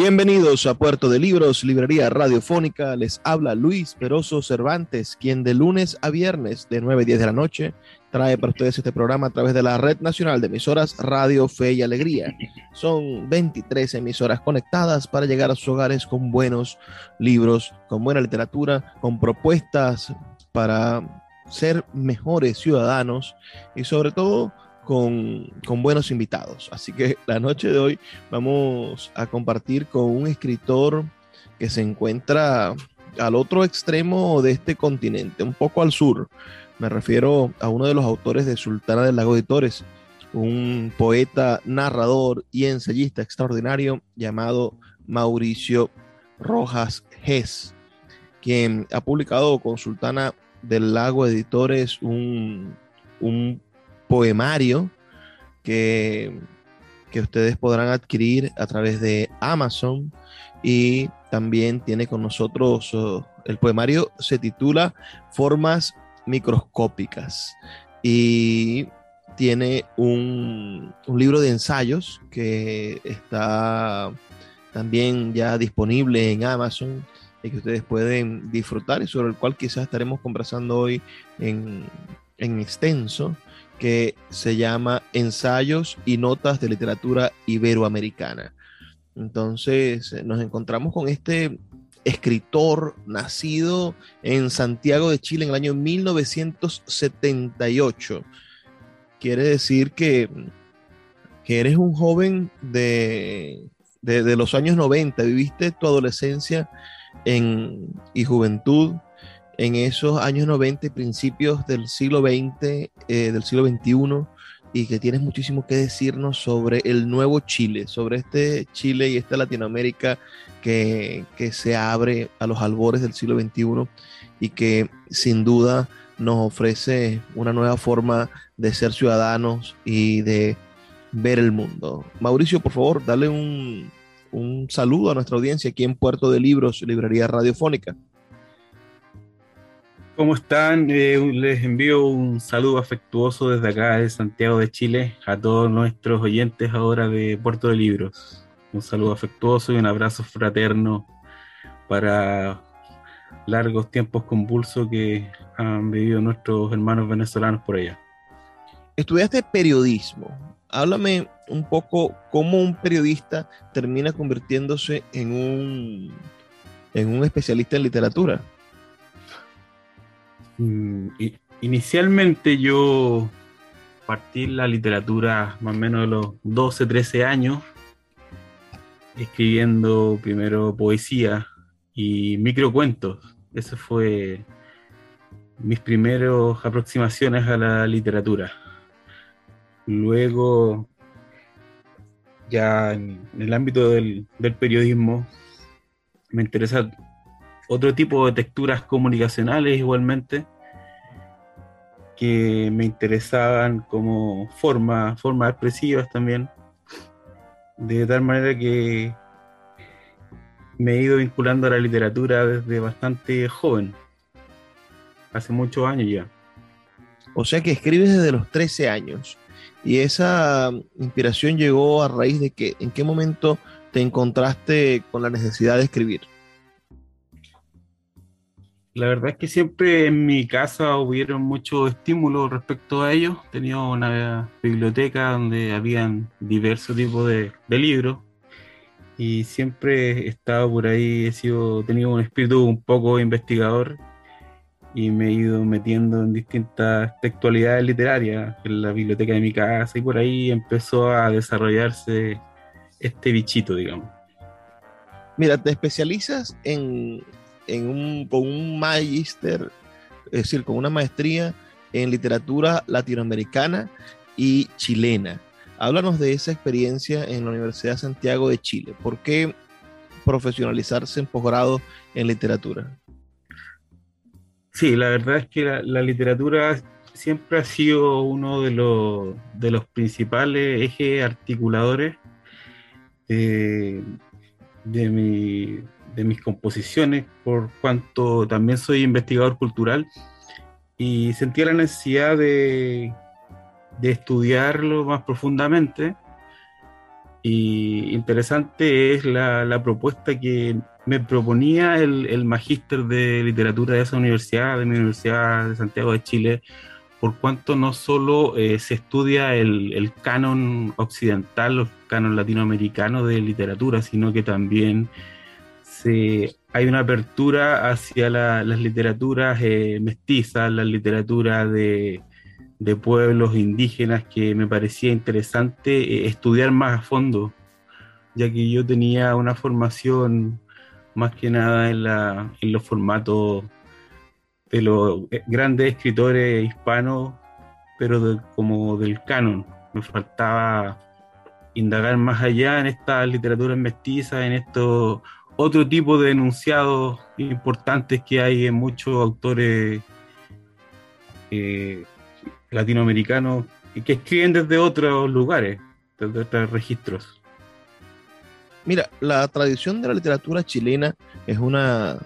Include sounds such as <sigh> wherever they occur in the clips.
Bienvenidos a Puerto de Libros, Librería Radiofónica. Les habla Luis Peroso Cervantes, quien de lunes a viernes de 9 a 10 de la noche trae para ustedes este programa a través de la Red Nacional de Emisoras Radio Fe y Alegría. Son 23 emisoras conectadas para llegar a sus hogares con buenos libros, con buena literatura, con propuestas para ser mejores ciudadanos y sobre todo con, buenos invitados. Así que la noche de hoy vamos a compartir con un escritor que se encuentra al otro extremo de este continente, un poco al sur. Me refiero a uno de los autores de Sultana del Lago Editores, un poeta, narrador y ensayista extraordinario llamado Mauricio Rojas Gess, quien ha publicado con Sultana del Lago Editores un poemario que, que ustedes podrán adquirir a través de Amazon y también tiene con nosotros oh, el poemario se titula Formas microscópicas y tiene un, un, libro de ensayos que está también ya disponible en Amazon y que ustedes pueden disfrutar y sobre el cual quizás estaremos conversando hoy en, en extenso que se llama Ensayos y Notas de Literatura Iberoamericana. Entonces eh, nos encontramos con este escritor nacido en Santiago de Chile en el año 1978. Quiere decir que, que eres un joven de, de, los años 90, viviste tu adolescencia en, y juventud en esos años 90 y principios del siglo XX, eh, del siglo XXI, y que tienes muchísimo que decirnos sobre el nuevo Chile, sobre este Chile y esta Latinoamérica que, que se abre a los albores del siglo XXI y que sin duda nos ofrece una nueva forma de ser ciudadanos y de ver el mundo. Mauricio, por favor, dale un, un saludo a nuestra audiencia aquí en Puerto de Libros, Librería Radiofónica. ¿Cómo están? Eh, les envío un saludo afectuoso desde acá de Santiago de Chile a todos nuestros oyentes ahora de Puerto de Libros. Un saludo afectuoso y un abrazo fraterno para largos tiempos convulsos que han vivido nuestros hermanos venezolanos por allá. Estudiaste periodismo. Háblame un poco cómo un periodista termina convirtiéndose en un, en un especialista en literatura. Mm, inicialmente yo partí la literatura más o menos de los 12, 13 años, escribiendo primero poesía y microcuentos. Eso fue mis primeras aproximaciones a la literatura. Luego, ya en, el ámbito del, del periodismo, me interesa otro tipo de texturas comunicacionales igualmente que me interesaban como forma, formas expresivas también, de tal manera que me he ido vinculando a la literatura desde bastante joven, hace muchos años ya. O sea que escribes desde los 13 años. ¿Y esa inspiración llegó a raíz de que en qué momento te encontraste con la necesidad de escribir? La verdad es que siempre en mi casa hubieron muchos estímulos respecto a ello. Tenía una biblioteca donde habían diversos tipos de, libros y siempre he estado por ahí, he sido, tenido un espíritu un poco investigador y me he ido metiendo en distintas textualidades literarias en la biblioteca de mi casa y por ahí empezó a desarrollarse este bichito, digamos. Mira, te especializas en, en un, con un magíster, es decir, con una maestría en literatura latinoamericana y chilena. Háblanos de esa experiencia en la Universidad de Santiago de Chile. ¿Por qué profesionalizarse en posgrado en literatura? Sí, la verdad es que la, literatura siempre ha sido uno de los, de los principales ejes articuladores de, de, de mis composiciones, por cuanto también soy investigador cultural y sentía la necesidad de de estudiarlo más profundamente. Y interesante es la, propuesta que me proponía el, el magíster de literatura de esa universidad, de mi Universidad de Santiago de Chile, por cuanto no solo eh, se estudia el, canon occidental, el canon latinoamericano de literatura, sino que también se, hay una apertura hacia las literaturas eh, mestizas, la literatura de, pueblos indígenas que me parecía interesante eh, estudiar más a fondo, ya que yo tenía una formación más que nada en, los formatos de los eh, grandes escritores hispanos, pero como del canon. Me faltaba indagar más allá en esta literatura mestiza, en estos otro tipo de enunciados importantes que hay en muchos autores eh, latinoamericanos que escriben desde otros lugares, desde otros registros. Mira, la tradición de la literatura chilena es una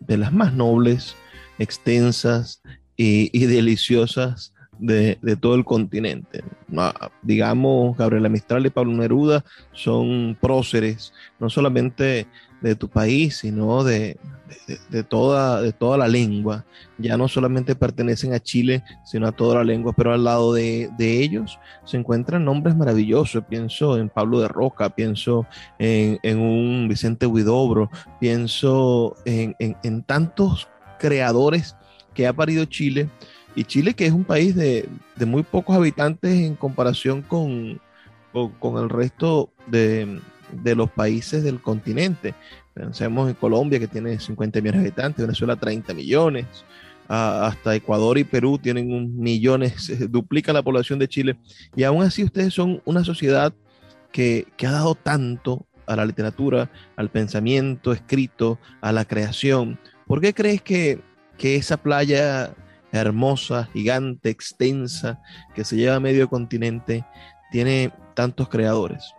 de las más nobles, extensas y, deliciosas de, todo el continente. digamos, Gabriela Mistral y Pablo Neruda son próceres, no solamente de tu país, sino de, de, toda, de toda la lengua. Ya no solamente pertenecen a Chile, sino a toda la lengua, pero al lado de, ellos se encuentran nombres maravillosos. Pienso en Pablo de Roca, pienso en, un Vicente Huidobro, pienso en, en, tantos creadores que ha parido Chile. Y Chile, que es un país de, muy pocos habitantes en comparación con, con el resto de, de los países del continente. Pensemos en Colombia, que tiene 50 millones de habitantes, Venezuela 30 millones, hasta Ecuador y Perú tienen un millones, duplica la población de Chile. Y aún así ustedes son una sociedad que, ha dado tanto a la literatura, al pensamiento escrito, a la creación. ¿Por qué crees que, que esa playa hermosa, gigante, extensa, que se lleva a medio continente, tiene tantos creadores?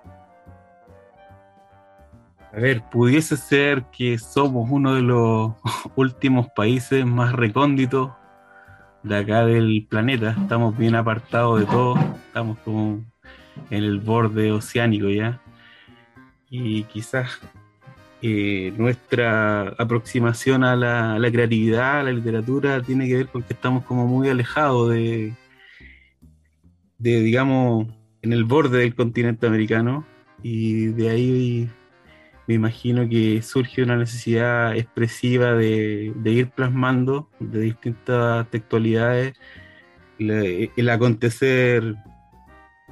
A ver, pudiese ser que somos uno de los <laughs> últimos países más recónditos de acá del planeta. Estamos bien apartados de todo. Estamos como en el borde oceánico ya. Y quizás eh, nuestra aproximación a la, creatividad, a la literatura, tiene que ver con que estamos como muy alejados de, de digamos, en el borde del continente americano. Y de ahí me imagino que surge una necesidad expresiva de, ir plasmando de distintas textualidades el acontecer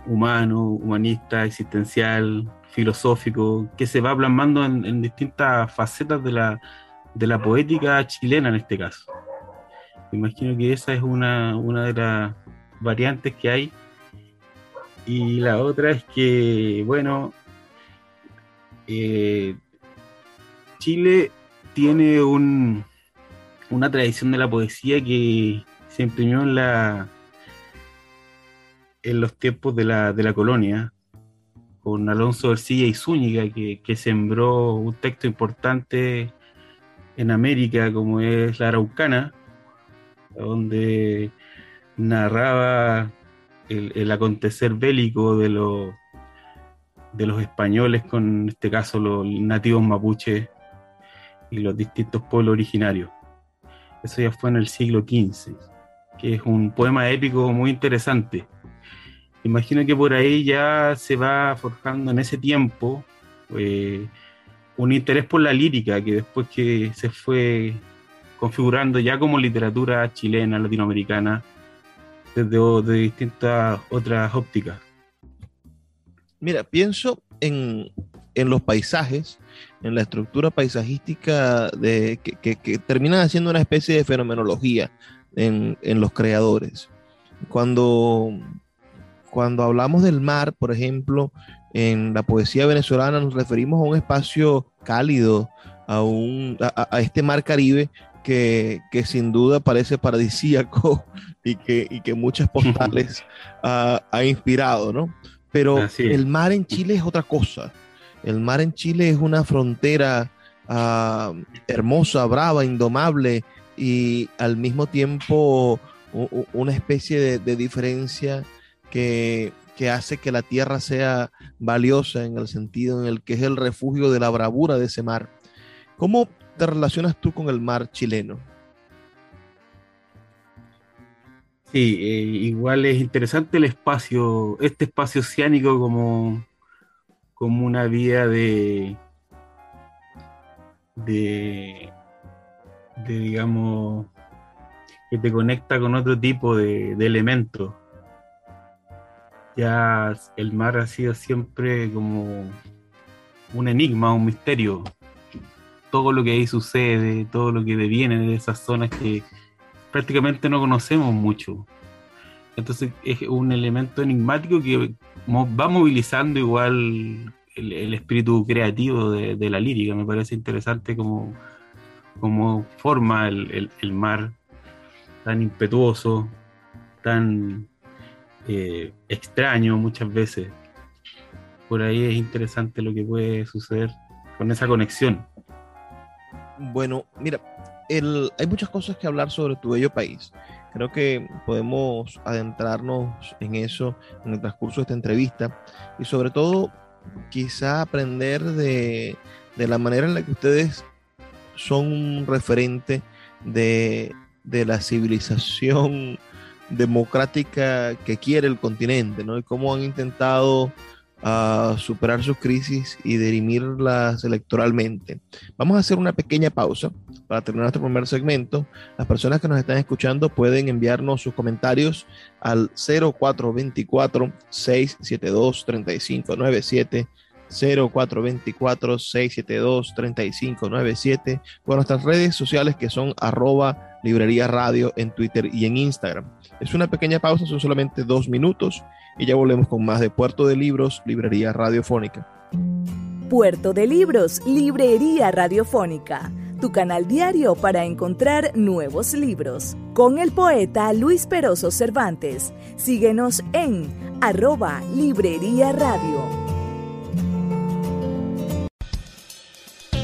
humano, humanista, existencial, filosófico, que se va plasmando en, distintas facetas de la, de la, poética chilena en este caso. Imagino que esa es una, una de las variantes que hay. Y la otra es que, bueno, eh, Chile tiene una tradición de la poesía que se imprimió en, la, en los tiempos de la, colonia, con Alonso Ercilla y Zúñiga, que, sembró un texto importante en América, como es la Araucana, donde narraba el acontecer bélico de los de los españoles con, en este caso, los nativos mapuches y los distintos pueblos originarios. Eso ya fue en el siglo XV, que es un poema épico muy interesante. Imagino que por ahí ya se va forjando en ese tiempo eh, un interés por la lírica que después que se fue configurando ya como literatura chilena, latinoamericana, desde distintas otras ópticas. Mira, pienso en, los paisajes, en la estructura paisajística de, que, que, terminan haciendo una especie de fenomenología en, en los creadores. Cuando, cuando hablamos del mar, por ejemplo, en la poesía venezolana nos referimos a un espacio cálido, a, un, a, este mar Caribe que, que, sin duda parece paradisíaco <laughs> y que, y que muchas <laughs> postales ha, ha, inspirado, ¿no? Pero el mar en Chile es otra cosa. El mar en Chile es una frontera uh, hermosa, brava, indomable y al mismo tiempo una especie de, de diferencia que, hace que la tierra sea valiosa en el sentido en el que es el refugio de la bravura de ese mar. ¿Cómo te relacionas tú con el mar chileno? Sí, eh, igual es interesante el espacio, este espacio oceánico como, como una vía de, de, de, digamos, que te conecta con otro tipo de elementos ya el mar ha sido siempre como un enigma, un misterio. Todo lo que ahí sucede, todo lo que deviene de esas zonas que prácticamente no conocemos mucho. Entonces es un elemento enigmático que va movilizando igual el, espíritu creativo de, la lírica. Me parece interesante como, forma el, el mar tan impetuoso, tan eh, extraño muchas veces. Por ahí es interesante lo que puede suceder con esa conexión. Bueno, mira, hay muchas cosas que hablar sobre tu bello país. Creo que podemos adentrarnos en eso en el transcurso de esta entrevista y sobre todo quizá aprender de, de la manera en la que ustedes son un referente de, de la civilización democrática que quiere el continente, ¿no? Y cómo han intentado uh, superar sus crisis y dirimirlas electoralmente. Vamos a hacer una pequeña pausa para terminar nuestro primer segmento. Las personas que nos están escuchando pueden enviarnos sus comentarios al 0424 672 3597 0424-672-3597 con nuestras redes sociales que son arroba librería radio en Twitter y en Instagram. Es una pequeña pausa, son solamente dos minutos y ya volvemos con más de Puerto de Libros, Librería Radiofónica. Puerto de Libros, Librería Radiofónica, tu canal diario para encontrar nuevos libros. Con el poeta Luis Peroso Cervantes. Síguenos en arroba Librería Radio.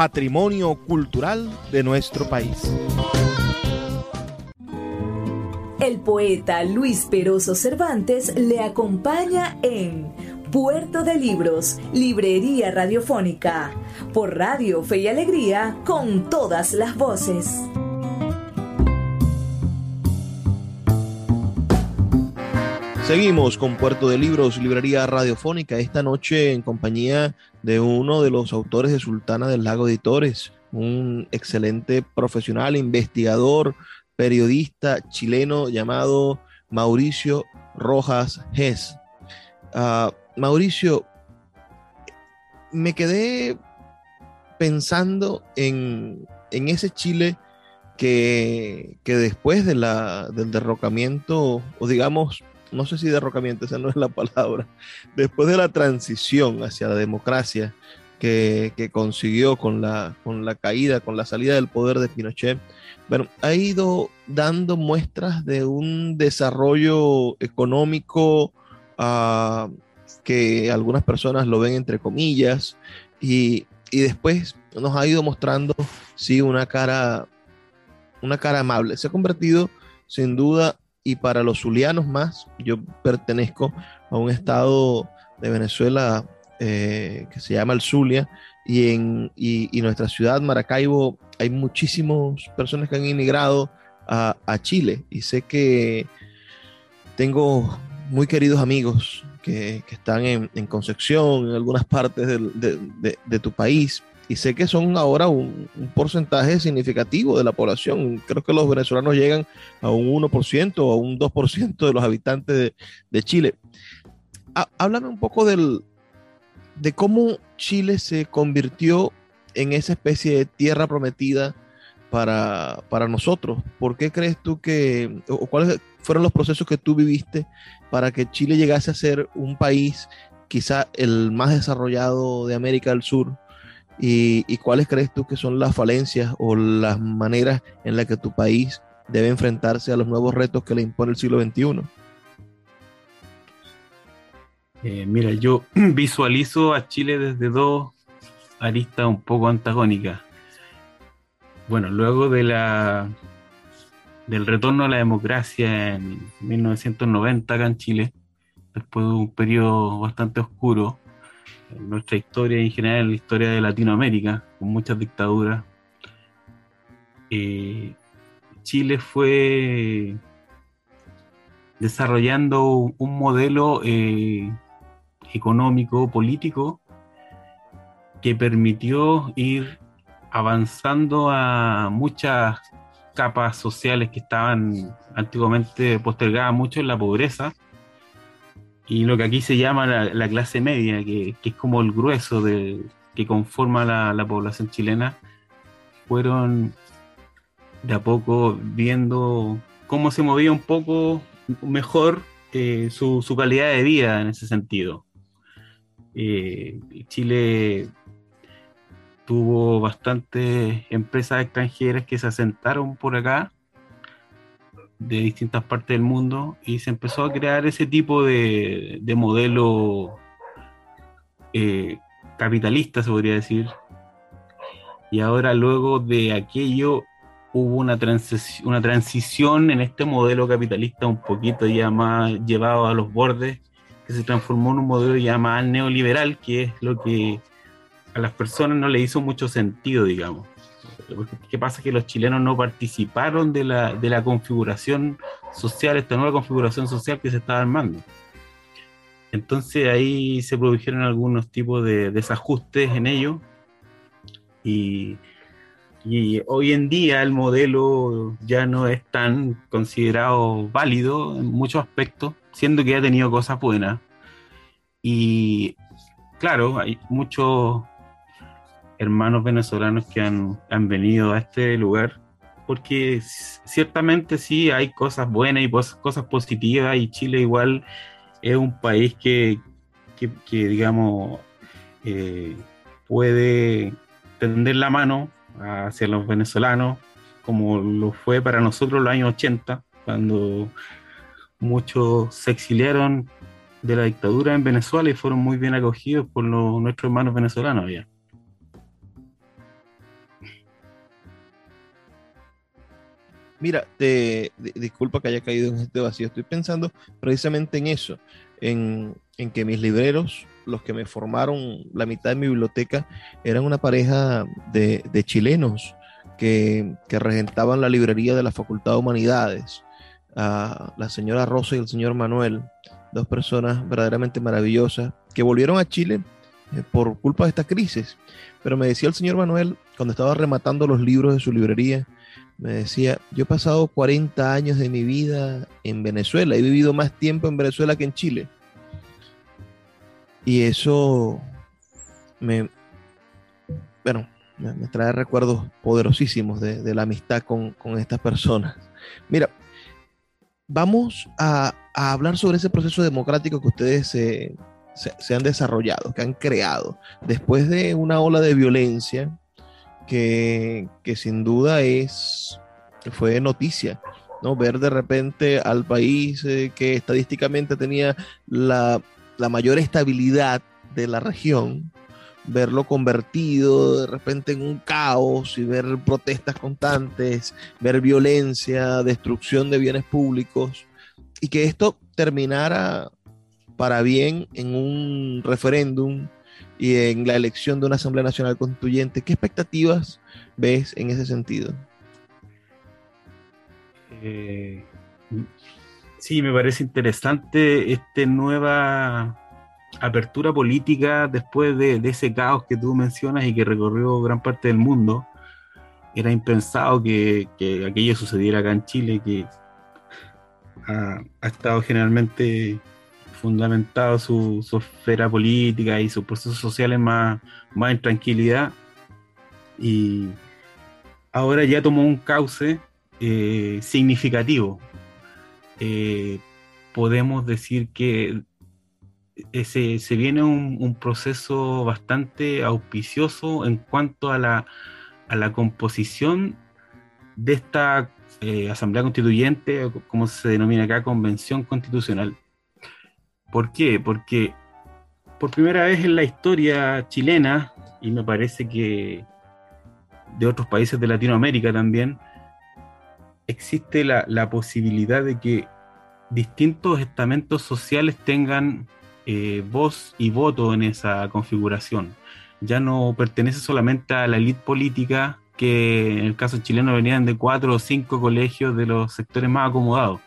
patrimonio cultural de nuestro país. El poeta Luis Peroso Cervantes le acompaña en Puerto de Libros, Librería Radiofónica, por Radio Fe y Alegría, con todas las voces. Seguimos con Puerto de Libros, Librería Radiofónica, esta noche en compañía de uno de los autores de Sultana del Lago Editores, un excelente profesional, investigador, periodista chileno llamado Mauricio Rojas Gess. Ah, Mauricio, me quedé pensando en, ese Chile que, después de la, del derrocamiento, o digamos, no sé si derrocamiento, esa no es la palabra, después de la transición hacia la democracia que, consiguió con la, con la caída, con la salida del poder de Pinochet, bueno, ha ido dando muestras de un desarrollo económico ah, que algunas personas lo ven entre comillas y, y después nos ha ido mostrando, sí, una cara, una cara amable. Se ha convertido, sin duda, y para los zulianos más, yo pertenezco a un estado de Venezuela eh, que se llama el Zulia, y en y, nuestra ciudad, Maracaibo, hay muchísimas personas que han inmigrado a, Chile, y sé que tengo muy queridos amigos que, están en, Concepción, en algunas partes de, tu país, y sé que son ahora un, porcentaje significativo de la población. Creo que los venezolanos llegan a un 1% o a un 2% de los habitantes de, Chile. háblame un poco del, de cómo Chile se convirtió en esa especie de tierra prometida para, para nosotros. ¿Por qué crees tú que, o cuáles fueron los procesos que tú viviste para que Chile llegase a ser un país quizá el más desarrollado de América del Sur? ¿Y, cuáles crees tú que son las falencias o las maneras en las que tu país debe enfrentarse a los nuevos retos que le impone el siglo XXI? Eh, mira, yo <clears throat> visualizo a Chile desde dos aristas un poco antagónicas. Bueno, luego de la del retorno a la democracia en 1990 acá en Chile, después de un periodo bastante oscuro, en nuestra historia y en general en la historia de Latinoamérica, con muchas dictaduras. Eh, Chile fue desarrollando un modelo eh, económico, político, que permitió ir avanzando a muchas capas sociales que estaban antiguamente postergadas mucho en la pobreza y lo que aquí se llama la, clase media, que, es como el grueso de, que conforma la, población chilena, fueron de a poco viendo cómo se movía un poco mejor eh, su, calidad de vida en ese sentido. Eh, Chile tuvo bastantes empresas extranjeras que se asentaron por acá de distintas partes del mundo y se empezó a crear ese tipo de, modelo eh, capitalista, se podría decir. Y ahora luego de aquello hubo una, una transición en este modelo capitalista un poquito ya más llevado a los bordes, que se transformó en un modelo ya más neoliberal, que es lo que a las personas no le hizo mucho sentido, digamos. ¿Qué pasa? Que los chilenos no participaron de la, de la configuración social, esta nueva configuración social que se estaba armando. Entonces ahí se produjeron algunos tipos de desajustes en ello y, y, hoy en día el modelo ya no es tan considerado válido en muchos aspectos, siendo que ha tenido cosas buenas. Y claro, hay muchos hermanos venezolanos que han, venido a este lugar, porque ciertamente sí hay cosas buenas y cosas positivas y Chile igual es un país que, digamos, eh, puede tender la mano hacia los venezolanos, como lo fue para nosotros los años 80, cuando muchos se exiliaron de la dictadura en Venezuela y fueron muy bien acogidos por nuestros hermanos venezolanos allá. Mira, te, disculpa que haya caído en este vacío. Estoy pensando precisamente en eso, en, que mis libreros, los que me formaron la mitad de mi biblioteca, eran una pareja de, chilenos que, regentaban la librería de la Facultad de Humanidades. la señora Rosa y el señor Manuel, dos personas verdaderamente maravillosas, que volvieron a Chile eh, por culpa de esta crisis. Pero me decía el señor Manuel, cuando estaba rematando los libros de su librería, me decía, yo he pasado 40 años de mi vida en Venezuela, he vivido más tiempo en Venezuela que en Chile. Y eso me, bueno, me, trae recuerdos poderosísimos de, la amistad con, estas personas. Mira, vamos a, hablar sobre ese proceso democrático que ustedes se, han desarrollado, que han creado, después de una ola de violencia que, sin duda es, fue noticia. ¿no? Ver de repente al país eh, que estadísticamente tenía la, la mayor estabilidad de la región, verlo convertido de repente en un caos y ver protestas constantes, ver violencia, destrucción de bienes públicos y que esto terminara para bien en un referéndum y en la elección de una Asamblea Nacional Constituyente. ¿Qué expectativas ves en ese sentido? Eh, sí, me parece interesante esta nueva apertura política después de, ese caos que tú mencionas y que recorrió gran parte del mundo. Era impensado que, aquello sucediera acá en Chile, que ha, estado generalmente fundamentado su, esfera política y sus procesos sociales más, más en tranquilidad. Y ahora ya tomó un cauce eh, significativo. Eh, podemos decir que se, se viene un, proceso bastante auspicioso en cuanto a la, a la composición de esta eh, Asamblea Constituyente, como se denomina acá, Convención Constitucional. ¿Por qué? Porque por primera vez en la historia chilena, y me parece que de otros países de Latinoamérica también, existe la, posibilidad de que distintos estamentos sociales tengan eh, voz y voto en esa configuración. Ya no pertenece solamente a la élite política, que en el caso chileno venían de cuatro o cinco colegios de los sectores más acomodados,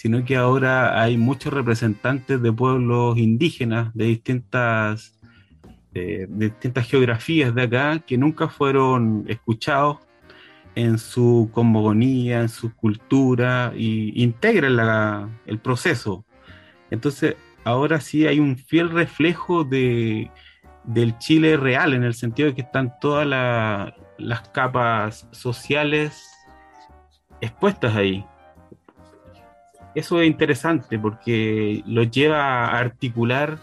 sino que ahora hay muchos representantes de pueblos indígenas de distintas, de distintas geografías de acá que nunca fueron escuchados en su cosmogonía, en su cultura, y integran el proceso. Entonces, ahora sí hay un fiel reflejo de, del Chile real, en el sentido de que están todas las capas sociales expuestas ahí. Eso es interesante porque lo lleva a articular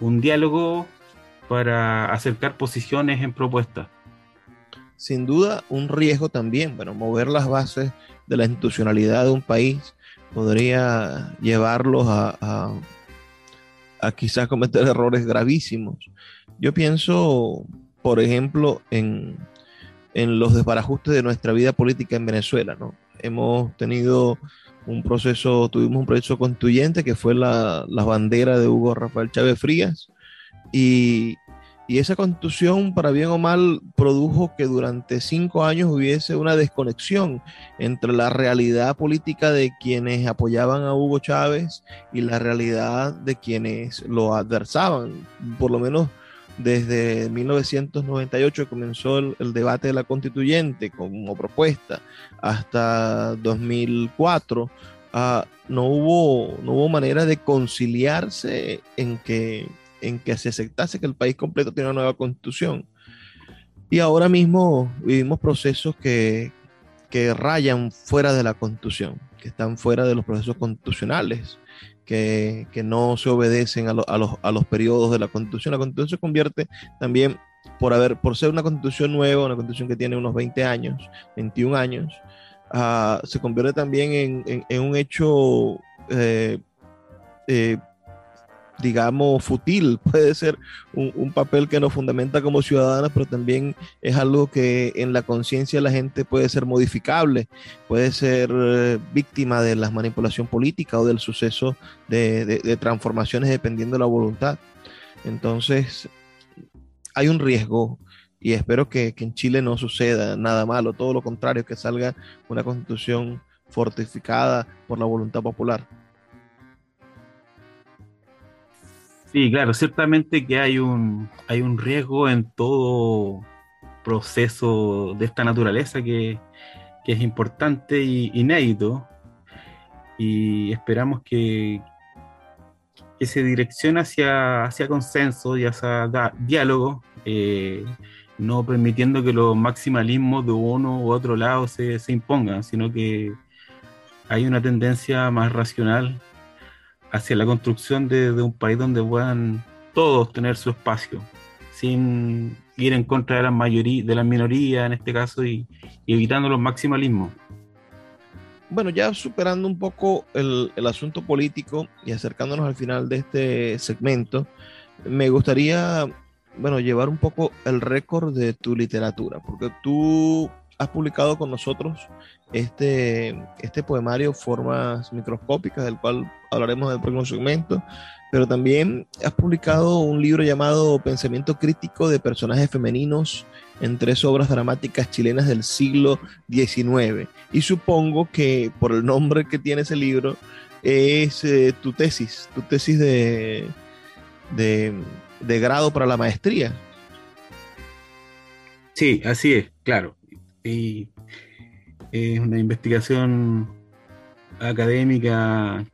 un diálogo para acercar posiciones en propuestas. Sin duda, un riesgo también, bueno, mover las bases de la institucionalidad de un país podría llevarlos a a quizás cometer errores gravísimos. Yo pienso, por ejemplo, en, los desbarajustes de nuestra vida política en Venezuela, ¿no? Hemos tenido un proceso, tuvimos un proceso constituyente que fue la, bandera de Hugo Rafael Chávez Frías y y esa constitución, para bien o mal, produjo que durante cinco años hubiese una desconexión entre la realidad política de quienes apoyaban a Hugo Chávez y la realidad de quienes lo adversaban. Por lo menos desde 1998 comenzó el, debate de la constituyente como propuesta hasta 2004. Ah, no, hubo, no hubo manera de conciliarse en que en que se aceptase que el país completo tiene una nueva constitución. Y ahora mismo vivimos procesos que, que rayan fuera de la constitución, que están fuera de los procesos constitucionales, que, que no se obedecen a, a, los, a los periodos de la constitución. La constitución se convierte también por, haber, por ser una constitución nueva, una constitución que tiene unos 20 años, 21 años, uh, se convierte también en, en, en un hecho eh, eh, digamos, futil, <laughs> puede ser un, papel que nos fundamenta como ciudadanos, pero también es algo que en la conciencia de la gente puede ser modificable, puede ser eh, víctima de la manipulación política o del suceso de, transformaciones dependiendo de la voluntad. Entonces, hay un riesgo y espero que, que en Chile no suceda nada malo, todo lo contrario, que salga una constitución fortificada por la voluntad popular. Sí, claro, ciertamente que hay un, hay un riesgo en todo proceso de esta naturaleza que, es importante y inédito. Y esperamos que, que se direccione hacia, hacia consenso y hacia diálogo, eh, no permitiendo que los maximalismos de uno u otro lado se, se impongan, sino que hay una tendencia más racional hacia la construcción de, un país donde puedan todos tener su espacio, sin ir en contra de la mayoría, de la minoría en este caso y, evitando los maximalismos. Bueno, ya superando un poco el, el, asunto político y acercándonos al final de este segmento, me gustaría, bueno, llevar un poco el récord de tu literatura, porque tú has publicado con nosotros este, este poemario Formas Microscópicas, del cual hablaremos en el próximo segmento, pero también has publicado un libro llamado Pensamiento Crítico de Personajes Femeninos en tres obras dramáticas chilenas del siglo XIX. Y supongo que por el nombre que tiene ese libro es eh, tu tesis, tu tesis de, de, de grado para la maestría. Sí, así es, claro y es una investigación académica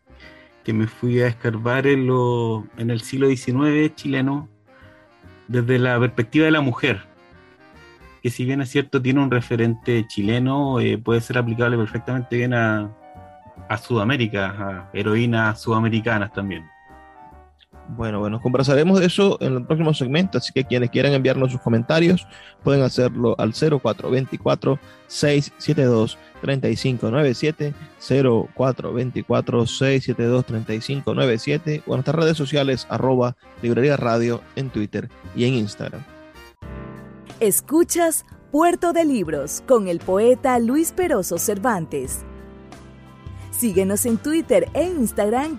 que me fui a escarbar en, lo, en el siglo XIX chileno desde la perspectiva de la mujer, que si bien es cierto tiene un referente chileno, eh, puede ser aplicable perfectamente bien a, a Sudamérica, a heroínas sudamericanas también. Bueno, bueno, conversaremos de eso en el próximo segmento, así que quienes quieran enviarnos sus comentarios pueden hacerlo al 0424 672 3597 0424 672 3597 o en nuestras redes sociales arroba librería radio en Twitter y en Instagram. Escuchas Puerto de Libros con el poeta Luis Peroso Cervantes. Síguenos en Twitter e Instagram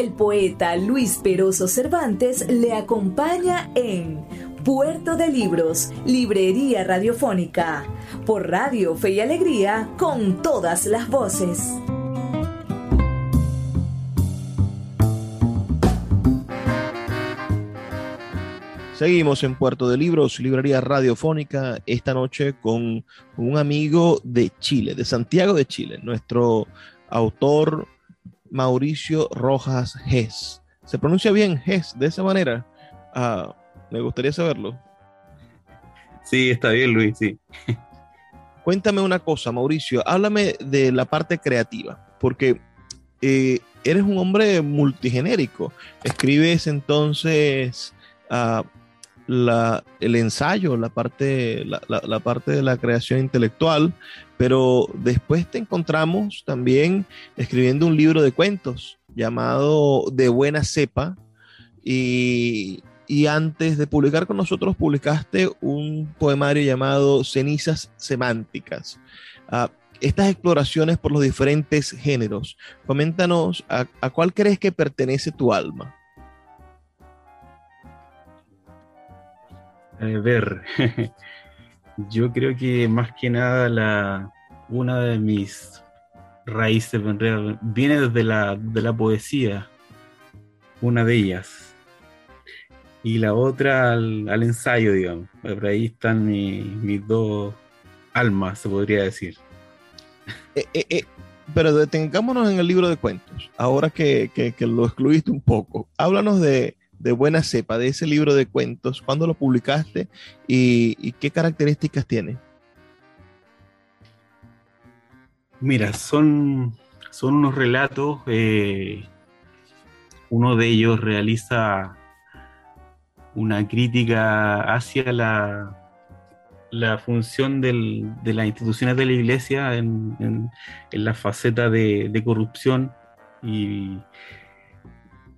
El poeta Luis Peroso Cervantes le acompaña en Puerto de Libros, Librería Radiofónica, por Radio Fe y Alegría, con todas las voces. Seguimos en Puerto de Libros, Librería Radiofónica, esta noche con un amigo de Chile, de Santiago de Chile, nuestro autor, Mauricio Rojas Ges. ¿Se pronuncia bien Ges de esa manera? Ah, me gustaría saberlo. Sí, está bien, Luis, sí. Cuéntame una cosa, Mauricio, háblame de la parte creativa, porque eh, eres un hombre multigenérico. Escribes entonces uh, el ensayo, la parte, la, parte de la creación intelectual, pero después te encontramos también escribiendo un libro de cuentos llamado De Buena Cepa y, antes de publicar con nosotros publicaste un poemario llamado Cenizas Semánticas. Ah, estas exploraciones por los diferentes géneros, coméntanos a cuál crees que pertenece tu alma. Ver, <laughs> yo creo que más que nada la, una de mis raíces viene desde la, de la poesía, una de ellas. Y la otra al, ensayo, digamos. Por ahí están mis dos almas, se podría decir. Eh, eh, eh, pero detengámonos en el libro de cuentos, ahora que, que lo excluiste un poco. Háblanos de, de buena cepa de ese libro de cuentos? ¿Cuándo lo publicaste y, qué características tiene? Mira, son, son unos relatos. Eh, uno de ellos realiza una crítica hacia la, la función de las instituciones de la iglesia en, la faceta de, de corrupción y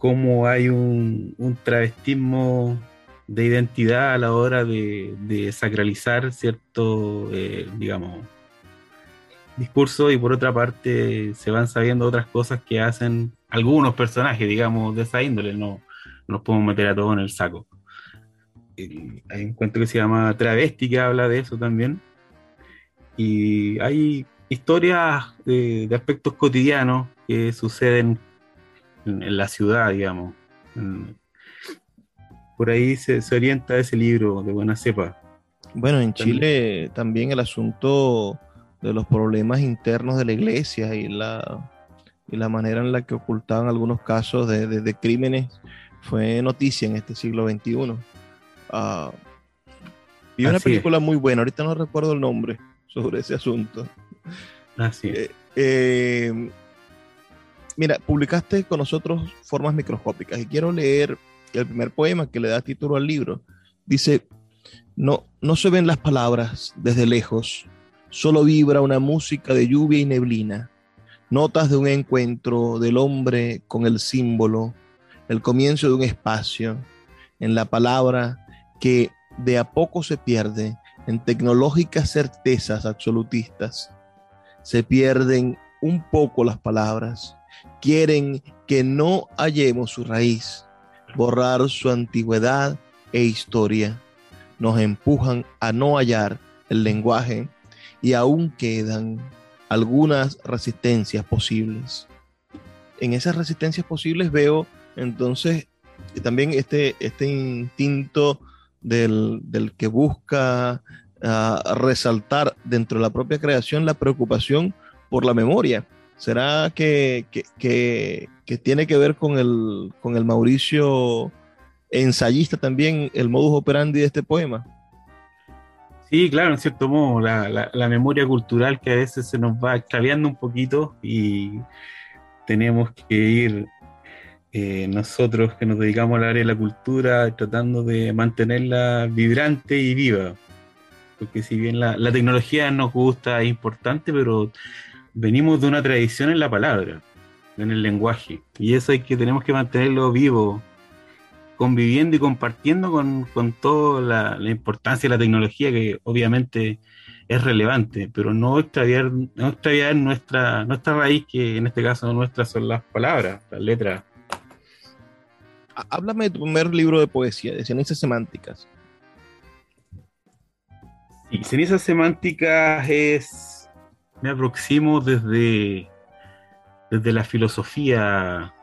cómo hay un, travestismo de identidad a la hora de, sacralizar cierto, eh, digamos, discurso y por otra parte se van sabiendo otras cosas que hacen algunos personajes, digamos, de esa índole, no, no nos podemos meter a todos en el saco. hay un cuento que se llama Travesti que habla de eso también. Y hay historias de, aspectos cotidianos que suceden en, la ciudad, digamos. por ahí se, se, orienta ese libro de buena cepa. Bueno, en Chile también el asunto de los problemas internos de la iglesia y la, y la manera en la que ocultaban algunos casos de, de, crímenes fue noticia en este siglo XXI. Uh, vi una película muy buena, ahorita no recuerdo el nombre sobre ese asunto. Así es. Eh, eh, mira, publicaste con nosotros Formas Microscópicas y quiero leer el primer poema que le da título al libro. Dice, no, no se ven las palabras desde lejos, solo vibra una música de lluvia y neblina, notas de un encuentro del hombre con el símbolo, el comienzo de un espacio, en la palabra que de a poco se pierde en tecnológicas certezas absolutistas. Se pierden un poco las palabras, quieren que no hallemos su raíz, borrar su antigüedad e historia. Nos empujan a no hallar el lenguaje y aún quedan algunas resistencias posibles. En esas resistencias posibles veo entonces también este, este instinto del, que busca ah, resaltar dentro de la propia creación la preocupación por la memoria. ¿Será que, que, tiene que ver con el, con el Mauricio ensayista también el modus operandi de este poema? Sí, claro, en cierto modo, la, la, memoria cultural que a veces se nos va extraviando un poquito y tenemos que ir eh, nosotros que nos dedicamos al área de la cultura tratando de mantenerla vibrante y viva. Porque si bien la, la tecnología nos gusta, es importante, pero venimos de una tradición en la palabra, en el lenguaje. Y eso hay que tenemos que mantenerlo vivo, conviviendo y compartiendo con, con toda la, importancia de la tecnología, que obviamente es relevante, pero no extraviar, no extraviar nuestra, nuestra raíz, que en este caso nuestras son las palabras, las letras. Háblame de tu primer libro de poesía, de cenizas semánticas. Sí, cenizas semánticas es. Me aproximo desde, desde la filosofía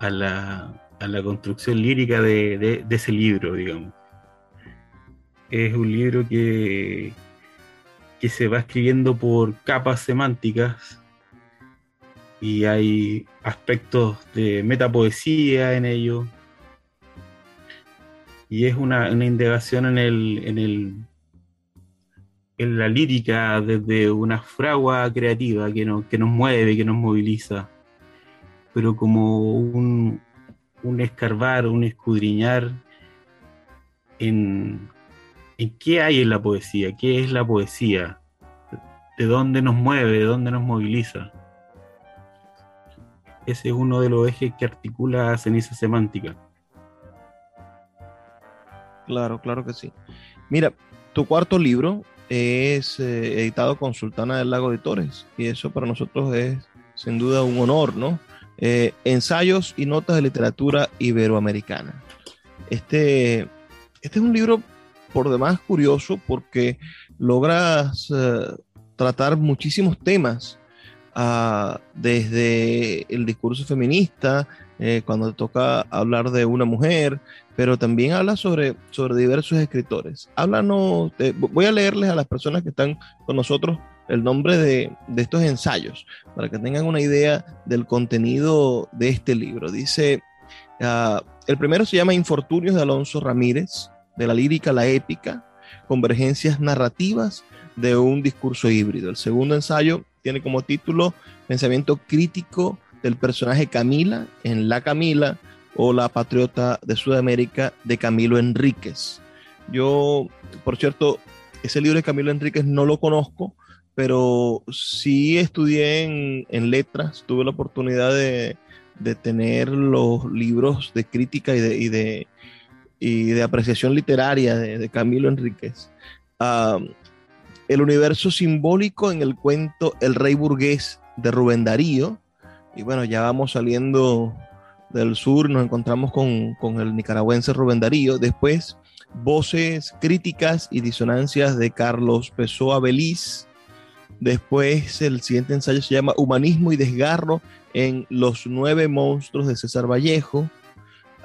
a la, a la construcción lírica de, ese libro, digamos. Es un libro que, que se va escribiendo por capas semánticas y hay aspectos de metapoesía en ello. Y es una, indagación en el, en el en la lírica desde una fragua creativa que, que nos mueve, que nos moviliza, pero como un, un escarbar, un escudriñar en, qué hay en la poesía, qué es la poesía, de dónde nos mueve, de dónde nos moviliza. Ese es uno de los ejes que articula ceniza semántica. Claro, claro que sí. Mira, tu cuarto libro es eh, editado con Sultana del Lago de Torres y eso para nosotros es sin duda un honor, ¿no? Eh, ensayos y notas de literatura iberoamericana. Este, este es un libro por demás curioso porque logras eh, tratar muchísimos temas, ah, desde el discurso feminista, eh, cuando toca hablar de una mujer, pero también habla sobre, sobre diversos escritores. Háblanos, voy a leerles a las personas que están con nosotros el nombre de, estos ensayos, para que tengan una idea del contenido de este libro. Dice, ah, el primero se llama Infortunios de Alonso Ramírez, de la lírica a la épica, convergencias narrativas de un discurso híbrido. El segundo ensayo tiene como título Pensamiento crítico del personaje Camila en La Camila o La Patriota de Sudamérica de Camilo Enríquez. Yo, por cierto, ese libro de Camilo Enríquez no lo conozco, pero sí estudié en, letras, tuve la oportunidad de, tener los libros de crítica y de, y de apreciación literaria de, Camilo Enríquez. el universo simbólico en el cuento El Rey Burgués de Rubén Darío. Y bueno, ya vamos saliendo del sur, nos encontramos con, con el nicaragüense Rubén Darío. Después, voces críticas y disonancias de Carlos Pessoa Beliz. Después, el siguiente ensayo se llama Humanismo y Desgarro en Los Nueve Monstruos de César Vallejo.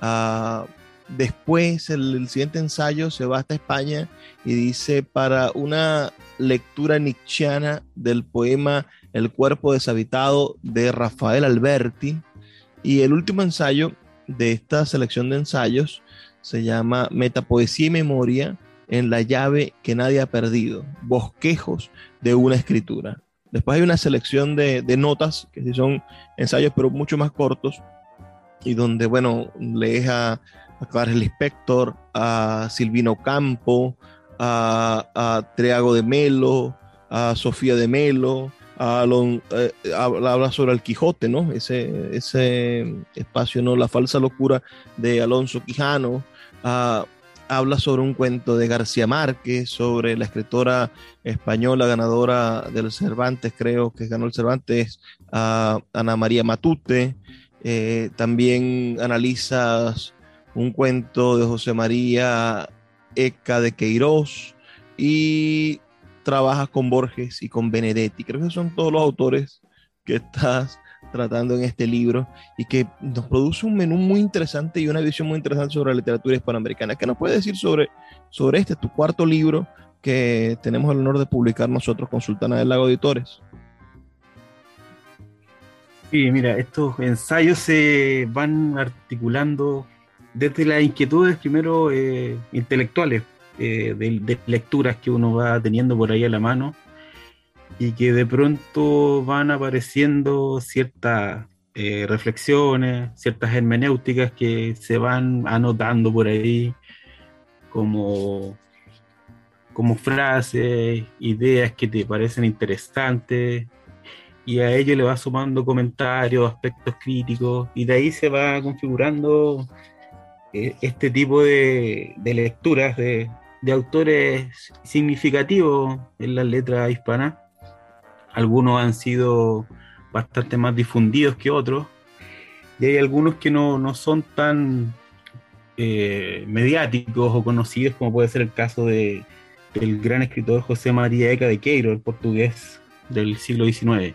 Ah, después, el, siguiente ensayo se va hasta España y dice para una lectura nietzscheana del poema El cuerpo deshabitado de Rafael Alberti. Y el último ensayo de esta selección de ensayos se llama Metapoesía y Memoria en la llave que nadie ha perdido, bosquejos de una escritura. Después hay una selección de, notas, que son ensayos, pero mucho más cortos, y donde, bueno, lees a, a Carl Spector, a Silvino Campo, a, a Triago de Melo, a Sofía de Melo, eh, habla sobre el Quijote, ¿no? Ese, ese espacio, ¿no? La falsa locura de Alonso Quijano. a habla sobre un cuento de García Márquez, sobre la escritora española ganadora del Cervantes, creo que ganó el Cervantes, Ana María Matute. Eh, también analizas un cuento de José María Eca de Queiroz y trabajas con Borges y con Benedetti. Creo que son todos los autores que estás tratando en este libro y que nos produce un menú muy interesante y una visión muy interesante sobre la literatura hispanoamericana. ¿Qué nos puede decir sobre, sobre este, tu cuarto libro que tenemos el honor de publicar nosotros con Sultana del Lago Editores? Sí, mira, estos ensayos se van articulando desde las inquietudes primero eh, intelectuales, eh, de, de, lecturas que uno va teniendo por ahí a la mano, y que de pronto van apareciendo ciertas eh, reflexiones, ciertas hermenéuticas que se van anotando por ahí como, como frases, ideas que te parecen interesantes y a ello le va sumando comentarios, aspectos críticos y de ahí se va configurando eh, este tipo de, lecturas de, de autores significativos en la letra hispana algunos han sido bastante más difundidos que otros, y hay algunos que no, son tan eh, mediáticos o conocidos como puede ser el caso de, del gran escritor José María Eca de Queiro, el portugués del siglo XIX.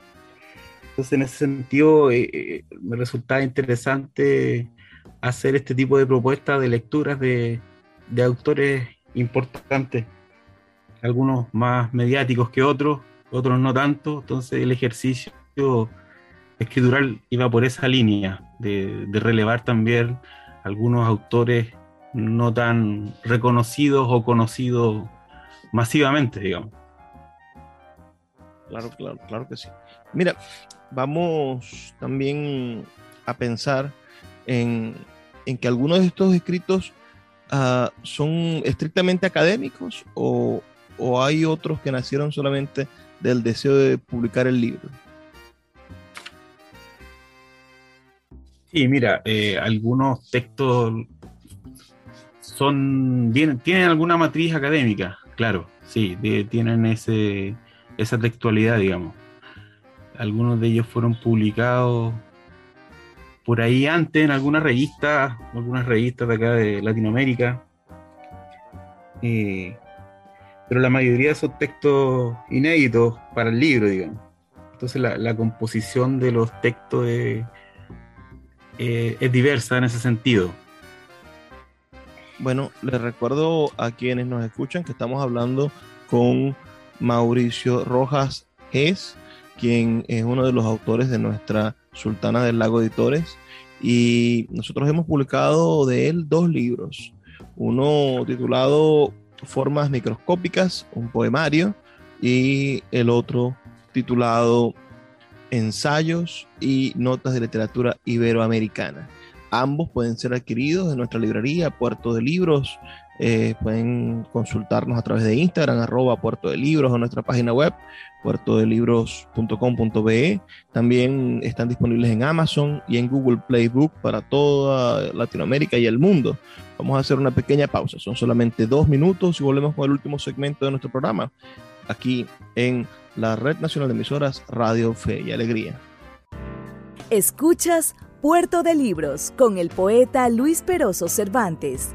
Entonces, en ese sentido, eh, eh, me resultaba interesante hacer este tipo de propuestas de lecturas de, de autores importantes, algunos más mediáticos que otros, otros no tanto, entonces el ejercicio escritural iba por esa línea, de, relevar también algunos autores no tan reconocidos o conocidos masivamente, digamos. Claro, claro, claro que sí. Mira, vamos también a pensar en, que algunos de estos escritos ah, son estrictamente académicos o, o, hay otros que nacieron solamente del deseo de publicar el libro? Sí, mira, eh, algunos textos son tienen alguna matriz académica, claro, sí, tienen ese, esa textualidad, digamos. Algunos de ellos fueron publicados por ahí antes en algunas revistas, algunas revistas de acá de Latinoamérica. Eh, pero la mayoría son textos inéditos para el libro, digamos. Entonces la, composición de los textos es, eh, es diversa en ese sentido. Bueno, les recuerdo a quienes nos escuchan que estamos hablando con Mauricio Rojas Es, quien es uno de los autores de nuestra Sultana del Lago Editores. Y nosotros hemos publicado de él dos libros. Uno titulado formas microscópicas, un poemario, y el otro titulado Ensayos y Notas de Literatura Iberoamericana. Ambos pueden ser adquiridos en nuestra librería Puerto de Libros Eh, pueden consultarnos a través de Instagram, arroba Puerto de Libros o nuestra página web, puertodelibros.com.be. También están disponibles en Amazon y en Google Playbook para toda Latinoamérica y el mundo. Vamos a hacer una pequeña pausa, son solamente dos minutos y volvemos con el último segmento de nuestro programa, aquí en la Red Nacional de Emisoras Radio Fe y Alegría. Escuchas Puerto de Libros con el poeta Luis Peroso Cervantes.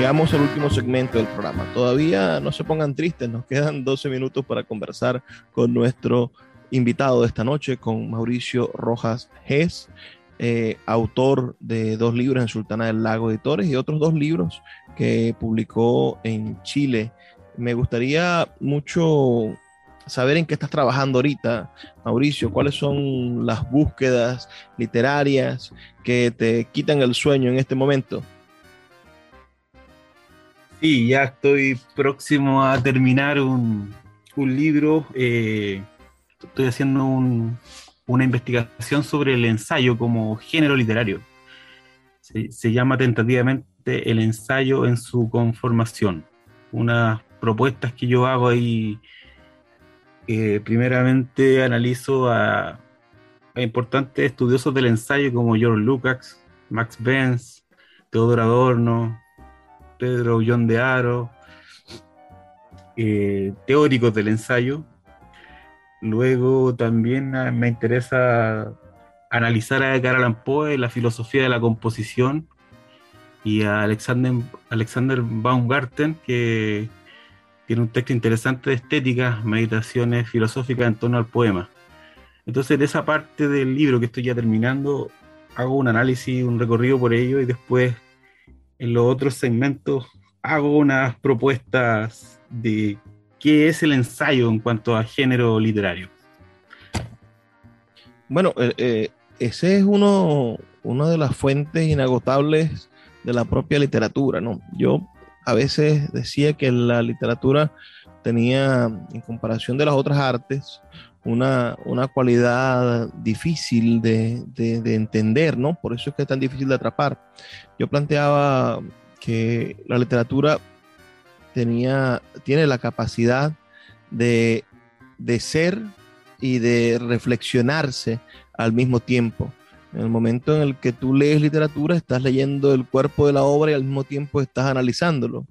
Llegamos al último segmento del programa. Todavía no se pongan tristes, nos quedan 12 minutos para conversar con nuestro invitado de esta noche, con Mauricio Rojas Gess, eh, autor de dos libros en Sultana del Lago Editores y otros dos libros que publicó en Chile. Me gustaría mucho saber en qué estás trabajando ahorita, Mauricio, cuáles son las búsquedas literarias que te quitan el sueño en este momento. Sí, ya estoy próximo a terminar un, libro. Eh, estoy haciendo una investigación sobre el ensayo como género literario. Se, llama tentativamente el ensayo en su conformación. Unas propuestas que yo hago ahí. Eh, primeramente analizo a, importantes estudiosos del ensayo como George Lucas, Max Benz, Teodoro Adorno, Pedro John de Aro, eh, teóricos del ensayo. Luego también ah, me interesa analizar a Edgar Allan Poe, la filosofía de la composición, y a Alexander, Alexander Baumgarten, que tiene un texto interesante de estética, meditaciones filosóficas en torno al poema. Entonces, de esa parte del libro que estoy ya terminando, hago un análisis, un recorrido por ello y después en los otros segmentos hago unas propuestas de qué es el ensayo en cuanto a género literario. Bueno, eh, eh, ese es uno, una de las fuentes inagotables de la propia literatura, ¿no? Yo a veces decía que la literatura tenía, en comparación de las otras artes, una, cualidad difícil de, entender, ¿no? Por eso es que es tan difícil de atrapar. Yo planteaba que la literatura tenía, tiene la capacidad de, de ser y de reflexionarse al mismo tiempo. En el momento en el que tú lees literatura, estás leyendo el cuerpo de la obra y al mismo tiempo estás analizándolo.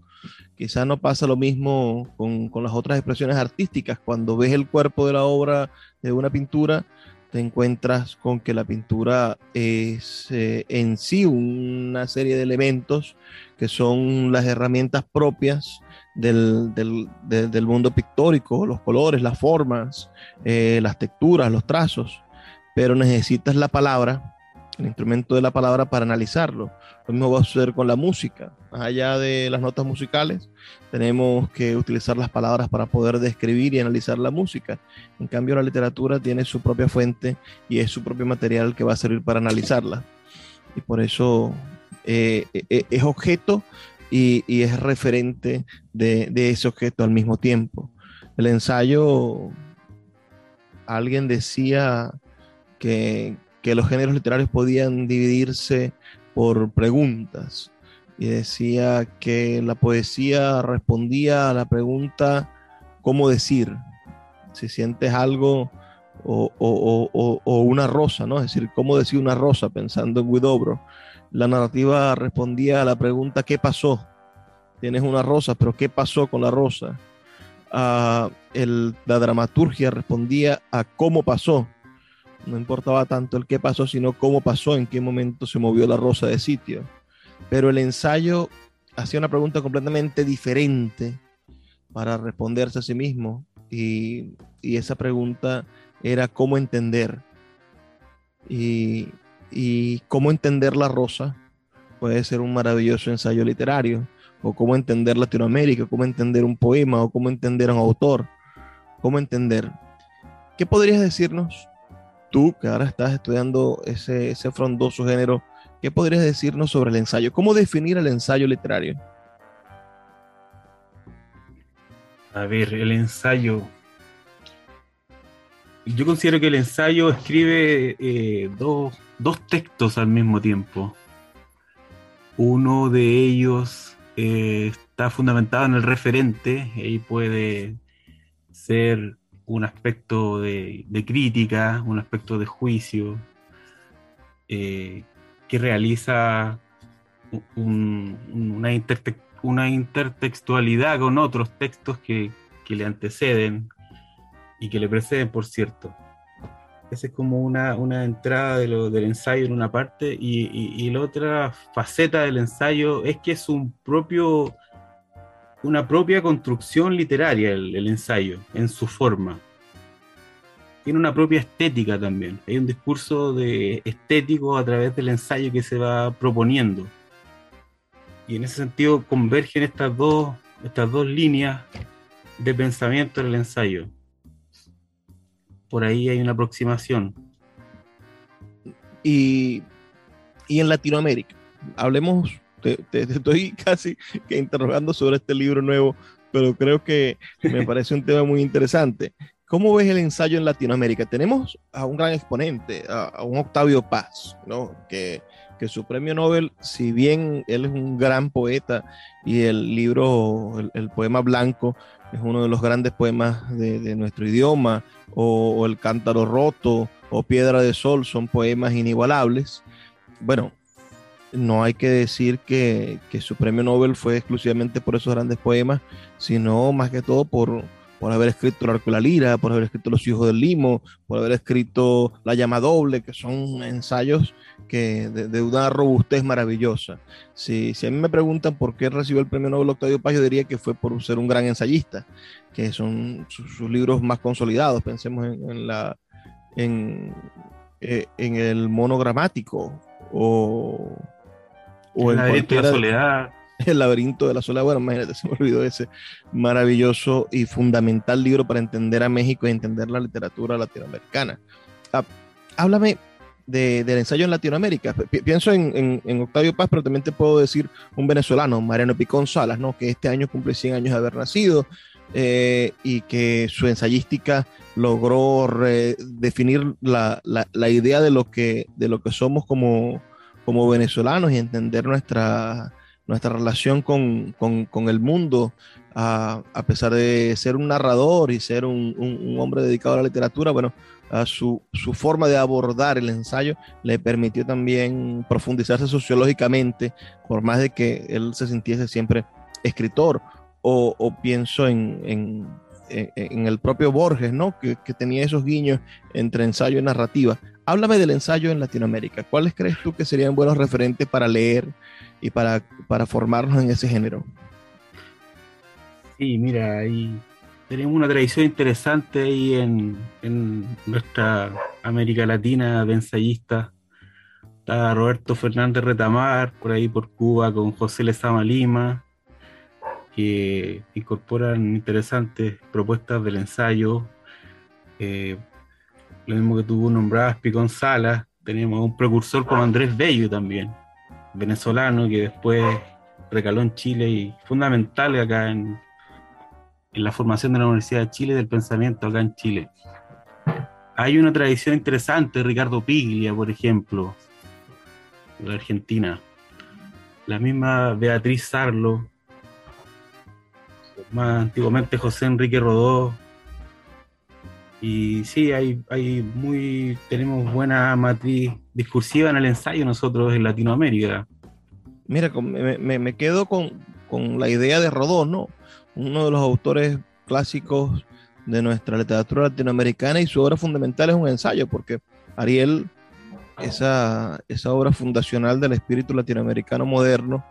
Quizás no pasa lo mismo con, las otras expresiones artísticas. Cuando ves el cuerpo de la obra de una pintura, te encuentras con que la pintura es eh, en sí una serie de elementos que son las herramientas propias del, mundo pictórico, los colores, las formas, eh, las texturas, los trazos, pero necesitas la palabra, el instrumento de la palabra para analizarlo. Lo mismo va a suceder con la música. Más allá de las notas musicales, tenemos que utilizar las palabras para poder describir y analizar la música. En cambio, la literatura tiene su propia fuente y es su propio material que va a servir para analizarla. Y por eso eh, eh, es objeto y, es referente de, ese objeto al mismo tiempo. El ensayo, alguien decía que, que los géneros literarios podían dividirse por preguntas y decía que la poesía respondía a la pregunta ¿cómo decir? Si sientes algo o, una rosa, ¿no? Es decir, ¿cómo decir una rosa? Pensando en Guidobro. La narrativa respondía a la pregunta ¿qué pasó? Tienes una rosa, pero ¿qué pasó con la rosa? Ah, la dramaturgia respondía a cómo pasó no importaba tanto el qué pasó, sino cómo pasó, en qué momento se movió la rosa de sitio. Pero el ensayo hacía una pregunta completamente diferente para responderse a sí mismo. Y, esa pregunta era cómo entender. Y, y cómo entender la rosa puede ser un maravilloso ensayo literario. O cómo entender Latinoamérica, cómo entender un poema, o cómo entender a un autor cómo entender. ¿Qué podrías decirnos tú, que ahora estás estudiando ese, ese frondoso género, qué podrías decirnos sobre el ensayo? ¿Cómo definir el ensayo literario? A ver, el ensayo. Yo considero que el ensayo escribe eh, dos, dos, textos al mismo tiempo. Uno de ellos eh, está fundamentado en el referente, y puede ser un aspecto de, crítica, un aspecto de juicio, eh, que realiza una, intertextualidad con otros textos que, le anteceden y que le preceden, por cierto. Esa es como una, entrada del ensayo en una parte y, y, la otra faceta del ensayo es que es un propio una propia construcción literaria el, ensayo, en su forma. Tiene una propia estética también. Hay un discurso de estético a través del ensayo que se va proponiendo. Y en ese sentido convergen estas dos, estas dos líneas de pensamiento en el ensayo. Por ahí hay una aproximación. Y, y en Latinoamérica, hablemos te, estoy <laughs> casi que interrogando sobre este libro nuevo, pero creo que me parece un tema muy interesante. ¿Cómo ves el ensayo en Latinoamérica? Tenemos a un gran exponente, a, un Octavio Paz, ¿no? que, que, su premio Nobel, si bien él es un gran poeta y el libro, el, poema blanco, es uno de los grandes poemas de, nuestro idioma, o, o, El Cántaro Roto, o Piedra de Sol, son poemas inigualables. Bueno, no hay que decir que, su premio Nobel fue exclusivamente por esos grandes poemas, sino más que todo por, por haber escrito El arco la lira, por haber escrito Los hijos del limo, por haber escrito La llama doble, que son ensayos que de, una robustez maravillosa. Si, si, a mí me preguntan por qué recibió el premio Nobel Octavio Paz, yo diría que fue por ser un gran ensayista, que son sus, libros más consolidados. Pensemos en, la... En, eh, en el monogramático o el laberinto de la soledad. <laughs> El laberinto de la soledad. Bueno, imagínate, <laughs> se me olvidó ese maravilloso y fundamental libro para entender a México y entender la literatura latinoamericana. Ah, háblame del ensayo en Latinoamérica. pienso en, Octavio Paz, pero también te puedo decir un venezolano, Mariano Picón Salas, ¿no? que este año cumple 100 años de haber nacido eh, y que su ensayística logró definir la, la, idea de lo que, de lo que somos como, como venezolanos y entender nuestra, nuestra relación con, el mundo, a, pesar de ser un narrador y ser un, hombre dedicado a la literatura, bueno, a su, forma de abordar el ensayo le permitió también profundizarse sociológicamente, por más de que él se sintiese siempre escritor, o, pienso en, el propio Borges, ¿no? Que, que, tenía esos guiños entre ensayo y narrativa. Háblame del ensayo en Latinoamérica. ¿Cuáles crees tú que serían buenos referentes para leer y para, para formarnos en ese género? Sí, mira, ahí tenemos una tradición interesante ahí en, nuestra América Latina de ensayistas. Está Roberto Fernández Retamar, por ahí por Cuba, con José Lezama Lima, que incorporan interesantes propuestas del ensayo. Eh, lo mismo que tuvo nombradas Picón Salas, tenemos un precursor como Andrés Bello también, venezolano, que después recaló en Chile y fundamental acá en, en la formación de la Universidad de Chile del pensamiento acá en Chile. Hay una tradición interesante, Ricardo Piglia, por ejemplo, de la Argentina. La misma Beatriz Sarlo, más antiguamente José Enrique Rodó, y sí, hay, hay muy, tenemos buena matriz discursiva en el ensayo nosotros en Latinoamérica. Mira, me, me quedo con, con, la idea de Rodó, ¿no? Uno de los autores clásicos de nuestra literatura latinoamericana y su obra fundamental es un ensayo, porque Ariel, esa, esa obra fundacional del espíritu latinoamericano moderno,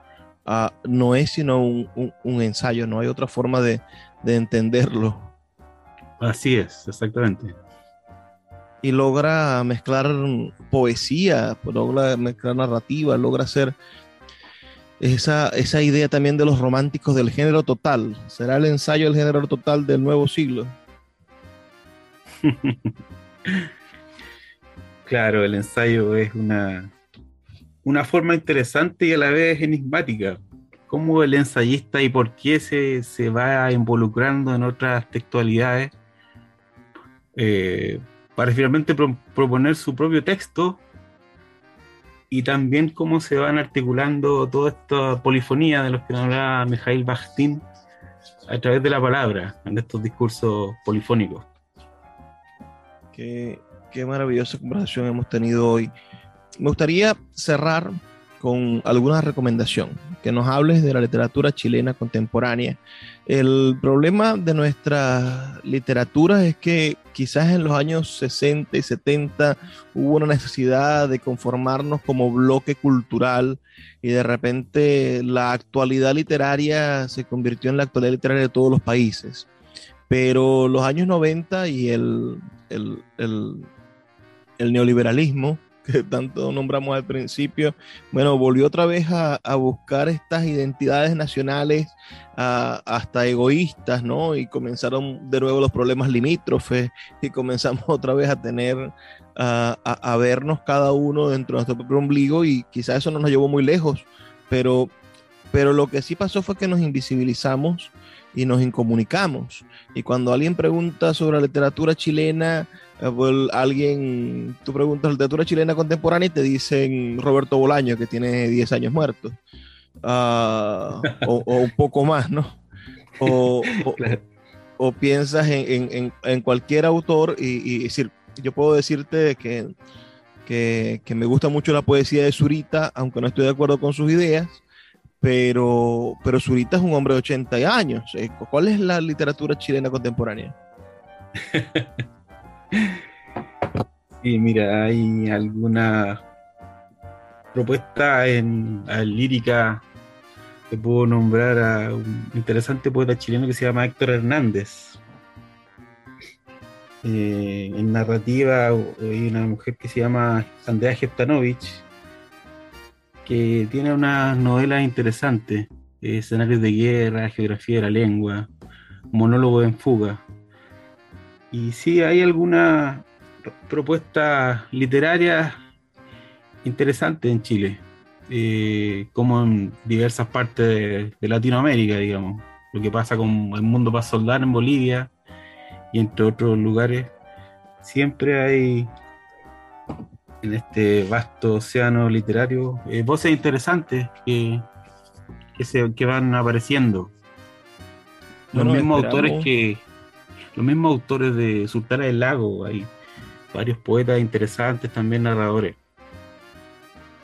uh, no es sino un, un, un, ensayo, no hay otra forma de, de entenderlo. Así es, exactamente. Y logra mezclar poesía, logra mezclar narrativa, logra hacer esa, esa idea también de los románticos del género total. ¿Será el ensayo del género total del nuevo siglo? <laughs> claro, el ensayo es una, una forma interesante y a la vez enigmática. ¿Cómo el ensayista y por qué se, se va involucrando en otras textualidades eh, para finalmente proponer su propio texto y también cómo se van articulando toda esta polifonía de los que hablaba Mikhail Bakhtin a través de la palabra, en estos discursos polifónicos. Qué, qué maravillosa conversación hemos tenido hoy. Me gustaría cerrar con alguna recomendación, que nos hables de la literatura chilena contemporánea. El problema de nuestra literatura es que quizás en los años 60 y 70 hubo una necesidad de conformarnos como bloque cultural y de repente la actualidad literaria se convirtió en la actualidad literaria de todos los países. Pero los años 90 y el, el, el neoliberalismo que tanto nombramos al principio, bueno, volvió otra vez a, buscar estas identidades nacionales hasta egoístas, ¿no? Y comenzaron de nuevo los problemas limítrofes y comenzamos <laughs> otra vez a tener, a, vernos cada uno dentro de nuestro propio ombligo y quizás eso no nos llevó muy lejos, pero, pero lo que sí pasó fue que nos invisibilizamos y nos incomunicamos. Y cuando alguien pregunta sobre la literatura chilena, alguien, tú preguntas literatura chilena contemporánea y te dicen Roberto Bolaño, que tiene 10 años muerto. Ah, o, un poco más, ¿no? O, piensas en, cualquier autor y, decir, yo puedo decirte que, que, me gusta mucho la poesía de Zurita, aunque no estoy de acuerdo con sus ideas, pero, pero Zurita es un hombre de 80 años. Eh, ¿Cuál es la literatura chilena contemporánea? <laughs> Sí, mira, hay alguna propuesta en lírica que puedo nombrar a un interesante poeta chileno que se llama Héctor Hernández. Eh, en narrativa hay una mujer que se llama Andrea Gestanovich, que tiene unas novelas interesantes, escenarios de guerra, geografía de la lengua, monólogo en fuga. Y sí, hay alguna propuesta literaria interesante en Chile, eh, como en diversas partes de, Latinoamérica, digamos. Lo que pasa con el mundo para soldar en Bolivia y entre otros lugares, siempre hay en este vasto océano literario eh, voces interesantes que, que, se, que van apareciendo. Los mismos autores que los mismos autores de Sultana del Lago, hay varios poetas interesantes, también narradores.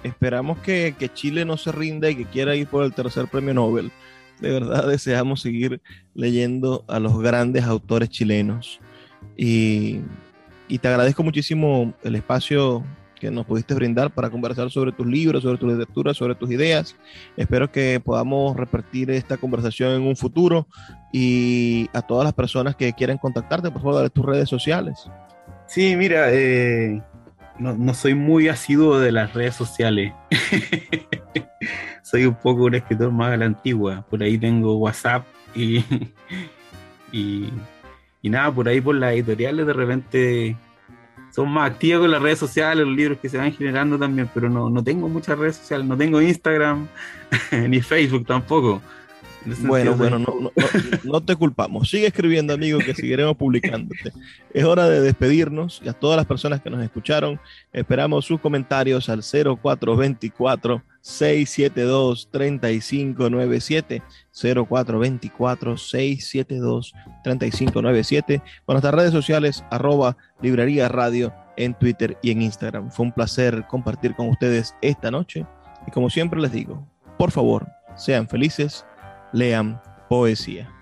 Esperamos que, Chile no se rinda y que quiera ir por el tercer premio Nobel. De verdad <laughs> deseamos seguir leyendo a los grandes autores chilenos. Y, y te agradezco muchísimo el espacio que nos pudiste brindar para conversar sobre tus libros, sobre tu literatura, sobre tus ideas. Espero que podamos repetir esta conversación en un futuro y a todas las personas que quieran contactarte, por favor, dale tus redes sociales. Sí, mira, eh, no, soy muy asiduo de las redes sociales. <laughs> soy un poco un escritor más a la antigua. Por ahí tengo WhatsApp y, <laughs> y, y nada, por ahí por las editoriales de repente son más activos con las redes sociales, los libros que se van generando también, pero no, no tengo muchas redes sociales, no tengo Instagram <laughs> ni Facebook tampoco. Bueno, bueno, no, no, te culpamos. Sigue escribiendo, amigo, que seguiremos publicándote. Es hora de despedirnos y a todas las personas que nos escucharon, esperamos sus comentarios al 0424 672 3597 0424 672 3597 con nuestras redes sociales arroba librería radio en Twitter y en Instagram. Fue un placer compartir con ustedes esta noche y como siempre les digo, por favor, sean felices lean poesía.